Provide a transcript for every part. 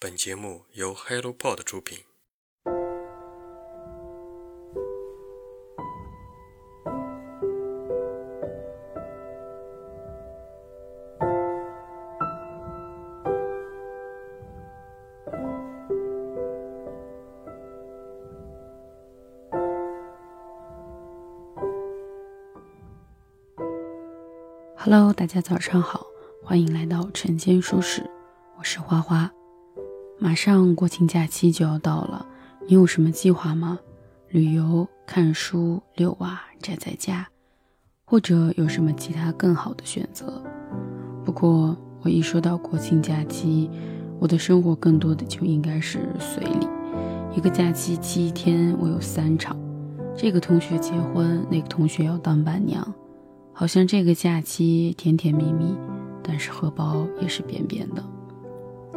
本节目由 HelloPod 出品。Hello，大家早上好，欢迎来到晨间书适，我是花花。马上国庆假期就要到了，你有什么计划吗？旅游、看书、遛娃、宅在家，或者有什么其他更好的选择？不过我一说到国庆假期，我的生活更多的就应该是随礼。一个假期七天，我有三场，这个同学结婚，那个同学要当伴娘。好像这个假期甜甜蜜蜜，但是荷包也是扁扁的。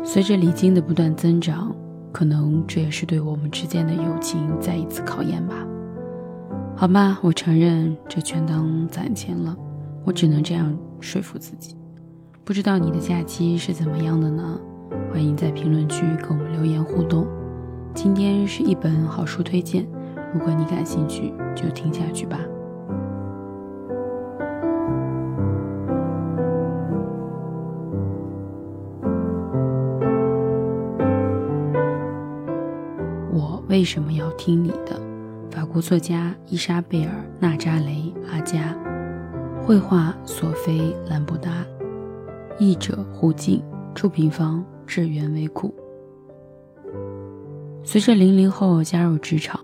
随着礼金的不断增长，可能这也是对我们之间的友情再一次考验吧。好吧，我承认这全当攒钱了，我只能这样说服自己。不知道你的假期是怎么样的呢？欢迎在评论区跟我们留言互动。今天是一本好书推荐，如果你感兴趣，就听下去吧。我为什么要听你的？法国作家伊莎贝尔·纳扎雷·阿加，绘画索菲·兰布达，译者胡静，出品方智源微库。随着零零后加入职场，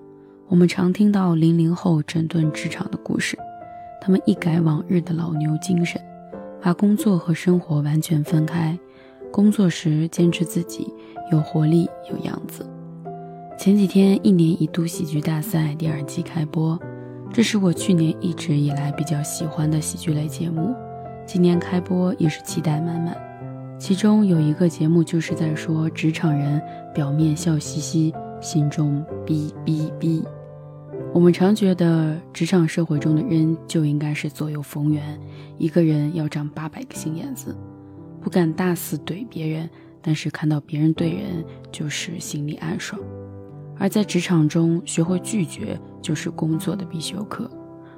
我们常听到零零后整顿职场的故事。他们一改往日的老牛精神，把工作和生活完全分开。工作时坚持自己有活力、有样子。前几天，一年一度喜剧大赛第二季开播，这是我去年一直以来比较喜欢的喜剧类节目。今年开播也是期待满满。其中有一个节目就是在说职场人表面笑嘻嘻，心中逼逼逼。我们常觉得职场社会中的人就应该是左右逢源，一个人要长八百个心眼子，不敢大肆怼别人，但是看到别人怼人就是心里暗爽。而在职场中，学会拒绝就是工作的必修课。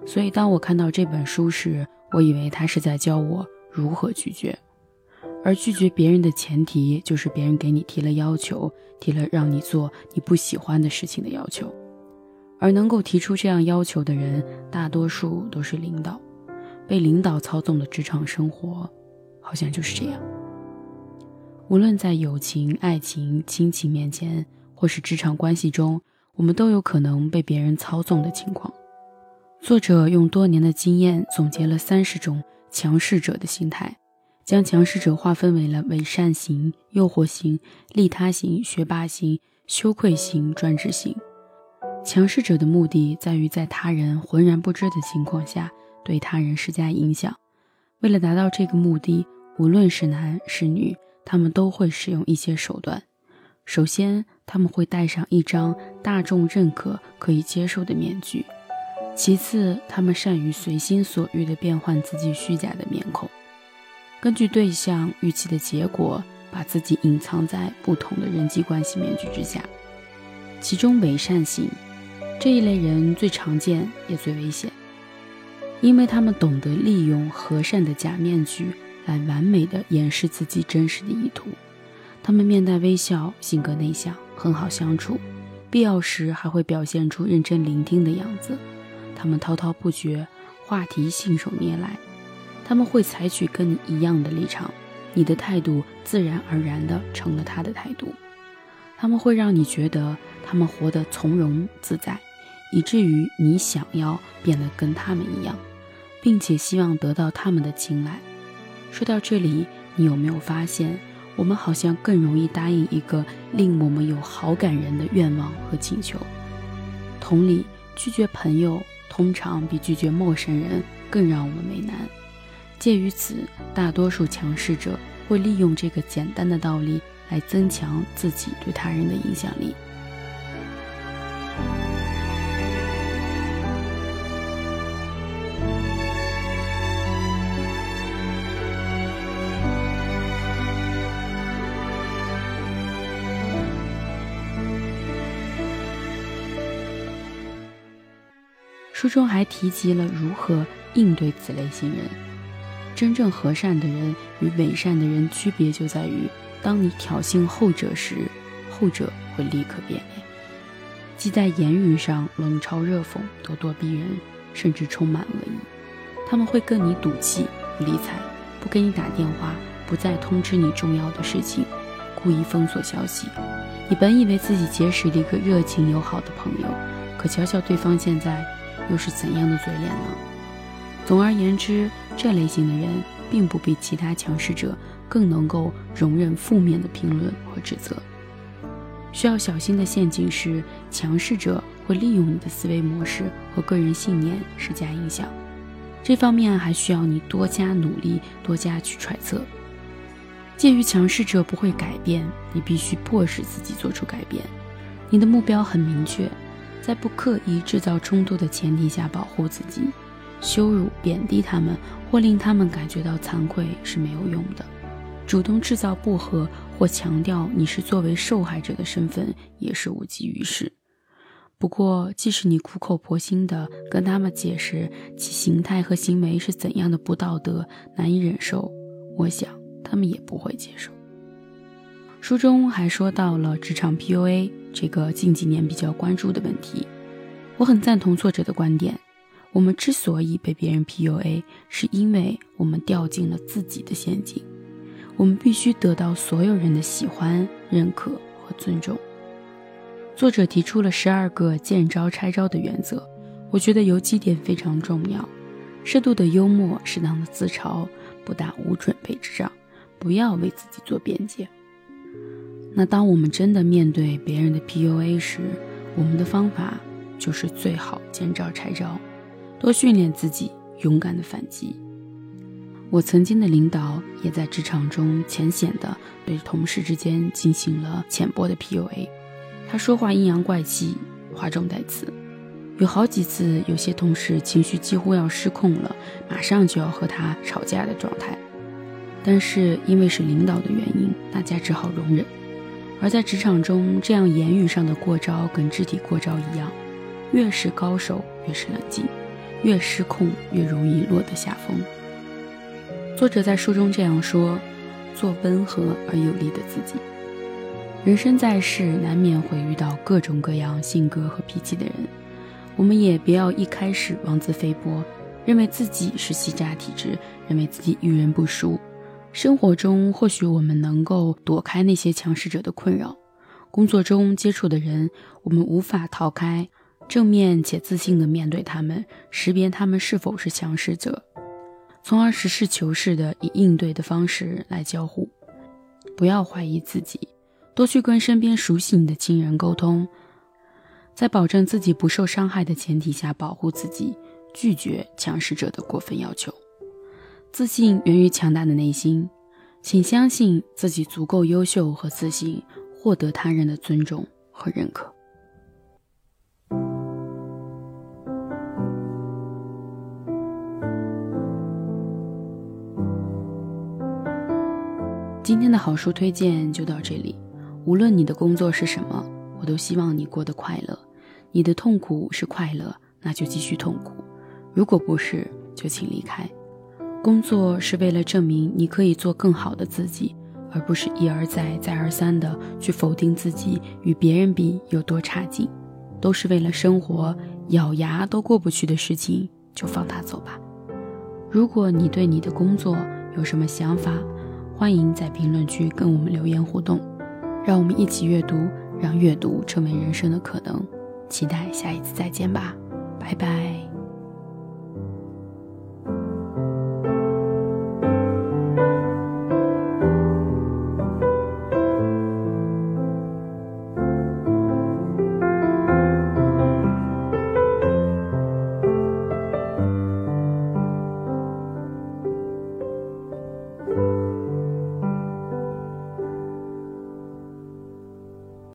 所以，当我看到这本书时，我以为他是在教我如何拒绝。而拒绝别人的前提，就是别人给你提了要求，提了让你做你不喜欢的事情的要求。而能够提出这样要求的人，大多数都是领导。被领导操纵的职场生活，好像就是这样。无论在友情、爱情、亲情面前。或是职场关系中，我们都有可能被别人操纵的情况。作者用多年的经验总结了三十种强势者的心态，将强势者划分为了伪善型、诱惑型、利他型、学霸型、羞愧型、专制型。强势者的目的在于在他人浑然不知的情况下对他人施加影响。为了达到这个目的，无论是男是女，他们都会使用一些手段。首先，他们会戴上一张大众认可、可以接受的面具；其次，他们善于随心所欲地变换自己虚假的面孔，根据对象预期的结果，把自己隐藏在不同的人际关系面具之下。其中，伪善型这一类人最常见也最危险，因为他们懂得利用和善的假面具来完美的掩饰自己真实的意图。他们面带微笑，性格内向，很好相处，必要时还会表现出认真聆听的样子。他们滔滔不绝，话题信手拈来。他们会采取跟你一样的立场，你的态度自然而然的成了他的态度。他们会让你觉得他们活得从容自在，以至于你想要变得跟他们一样，并且希望得到他们的青睐。说到这里，你有没有发现？我们好像更容易答应一个令我们有好感人的愿望和请求。同理，拒绝朋友通常比拒绝陌生人更让我们为难。鉴于此，大多数强势者会利用这个简单的道理来增强自己对他人的影响力。书中还提及了如何应对此类型人。真正和善的人与伪善的人区别就在于，当你挑衅后者时，后者会立刻变脸，即在言语上冷嘲热讽、咄咄逼人，甚至充满恶意。他们会跟你赌气、不理睬、不给你打电话、不再通知你重要的事情，故意封锁消息。你本以为自己结识了一个热情友好的朋友，可瞧瞧对方现在。又是怎样的嘴脸呢？总而言之，这类型的人并不比其他强势者更能够容忍负面的评论和指责。需要小心的陷阱是，强势者会利用你的思维模式和个人信念施加影响。这方面还需要你多加努力，多加去揣测。介于强势者不会改变，你必须迫使自己做出改变。你的目标很明确。在不刻意制造冲突的前提下保护自己，羞辱、贬低他们或令他们感觉到惭愧是没有用的。主动制造不和或强调你是作为受害者的身份也是无济于事。不过，即使你苦口婆心地跟他们解释其形态和行为是怎样的不道德、难以忍受，我想他们也不会接受。书中还说到了职场 PUA 这个近几年比较关注的问题，我很赞同作者的观点。我们之所以被别人 PUA，是因为我们掉进了自己的陷阱。我们必须得到所有人的喜欢、认可和尊重。作者提出了十二个见招拆招的原则，我觉得有几点非常重要：适度的幽默，适当的自嘲，不打无准备之仗，不要为自己做辩解。那当我们真的面对别人的 PUA 时，我们的方法就是最好见招拆招，多训练自己勇敢的反击。我曾经的领导也在职场中浅显的对同事之间进行了浅薄的 PUA，他说话阴阳怪气，话中带刺，有好几次有些同事情绪几乎要失控了，马上就要和他吵架的状态，但是因为是领导的原因，大家只好容忍。而在职场中，这样言语上的过招跟肢体过招一样，越是高手越是冷静，越失控越容易落得下风。作者在书中这样说：“做温和而有力的自己。人生在世，难免会遇到各种各样性格和脾气的人，我们也不要一开始妄自菲薄，认为自己是欺诈体质，认为自己遇人不淑。”生活中，或许我们能够躲开那些强势者的困扰；工作中接触的人，我们无法逃开，正面且自信地面对他们，识别他们是否是强势者，从而实事求是地以应对的方式来交互。不要怀疑自己，多去跟身边熟悉你的亲人沟通，在保证自己不受伤害的前提下保护自己，拒绝强势者的过分要求。自信源于强大的内心，请相信自己足够优秀和自信，获得他人的尊重和认可。今天的好书推荐就到这里。无论你的工作是什么，我都希望你过得快乐。你的痛苦是快乐，那就继续痛苦；如果不是，就请离开。工作是为了证明你可以做更好的自己，而不是一而再、再而三的去否定自己与别人比有多差劲。都是为了生活，咬牙都过不去的事情，就放他走吧。如果你对你的工作有什么想法，欢迎在评论区跟我们留言互动，让我们一起阅读，让阅读成为人生的可能。期待下一次再见吧，拜拜。